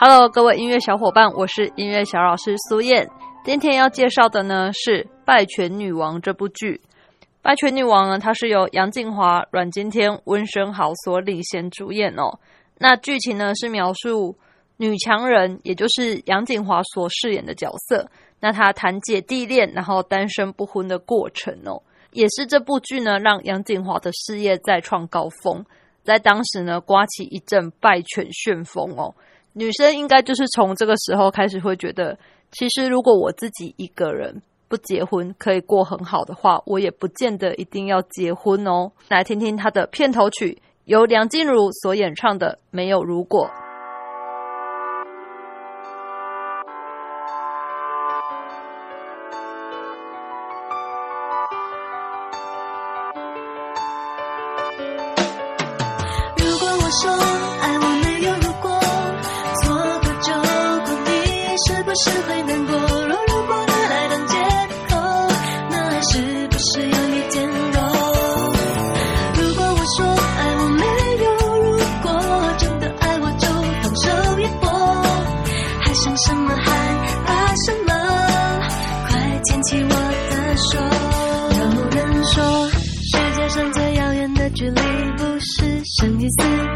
Hello，各位音乐小伙伴，我是音乐小老师苏燕。今天要介绍的呢是《拜权女王》这部剧。《拜权女王》呢，它是由杨静华、阮经天、温升豪所领衔主演哦。那剧情呢是描述女强人，也就是杨景华所饰演的角色，那她谈姐弟恋，然后单身不婚的过程哦。也是这部剧呢，让杨景华的事业再创高峰，在当时呢，刮起一阵拜权旋风哦。女生应该就是从这个时候开始会觉得，其实如果我自己一个人不结婚可以过很好的话，我也不见得一定要结婚哦。来听听她的片头曲，由梁静茹所演唱的《没有如果》。是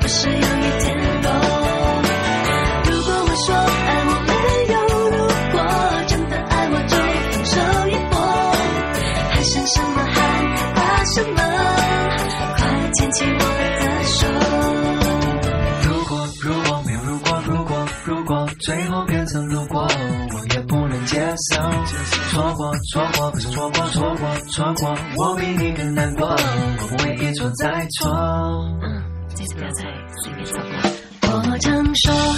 不是有一点弱？如果我说爱我没有如果，真的爱我就放手一搏，还剩什么？还怕什么？快牵起我的手。如果如果没有如果如果如果最后变成如果，我也不能接受。错过错过不是错过错过错过，我比你更难过，我不会一错再错。我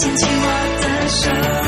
牵起我的手。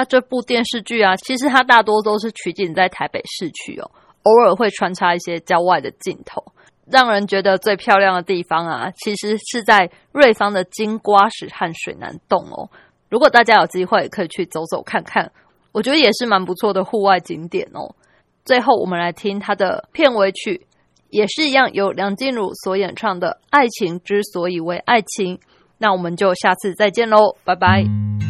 那这部电视剧啊，其实它大多都是取景在台北市区哦，偶尔会穿插一些郊外的镜头。让人觉得最漂亮的地方啊，其实是在瑞芳的金瓜石和水南洞哦。如果大家有机会，可以去走走看看，我觉得也是蛮不错的户外景点哦。最后，我们来听它的片尾曲，也是一样由梁静茹所演唱的《爱情之所以为爱情》。那我们就下次再见喽，拜拜。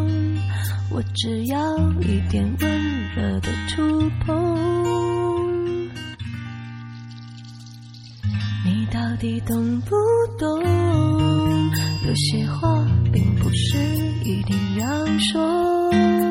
我只要一点温热的触碰，你到底懂不懂？有些话并不是一定要说。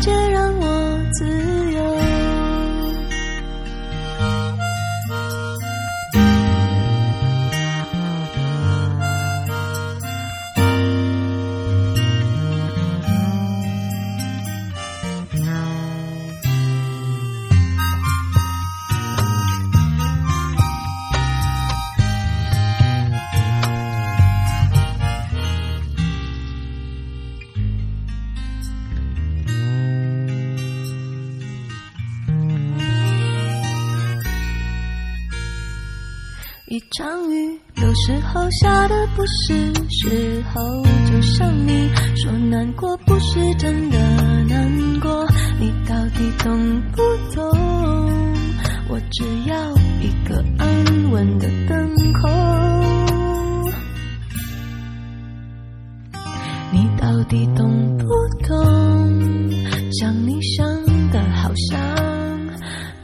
这让我场雨，有时候下的不是时候，就像你说难过不是真的难过，你到底懂不懂？我只要一个安稳的等候，你到底懂不懂？想你想的，好像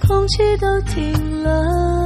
空气都停了。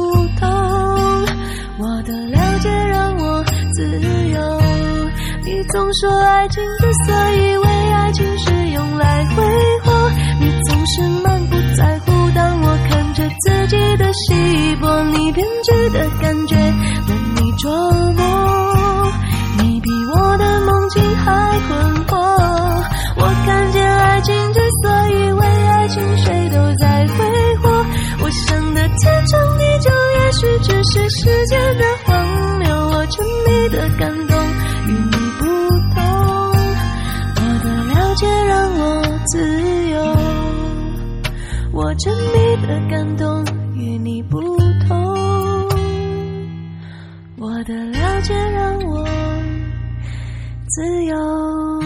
总说爱情之所以为爱情是用来挥霍，你总是满不在乎。当我看着自己的稀薄，你编织的感觉难以琢磨。你比我的梦境还困惑。我沉迷的感动与你不同，我的了解让我自由。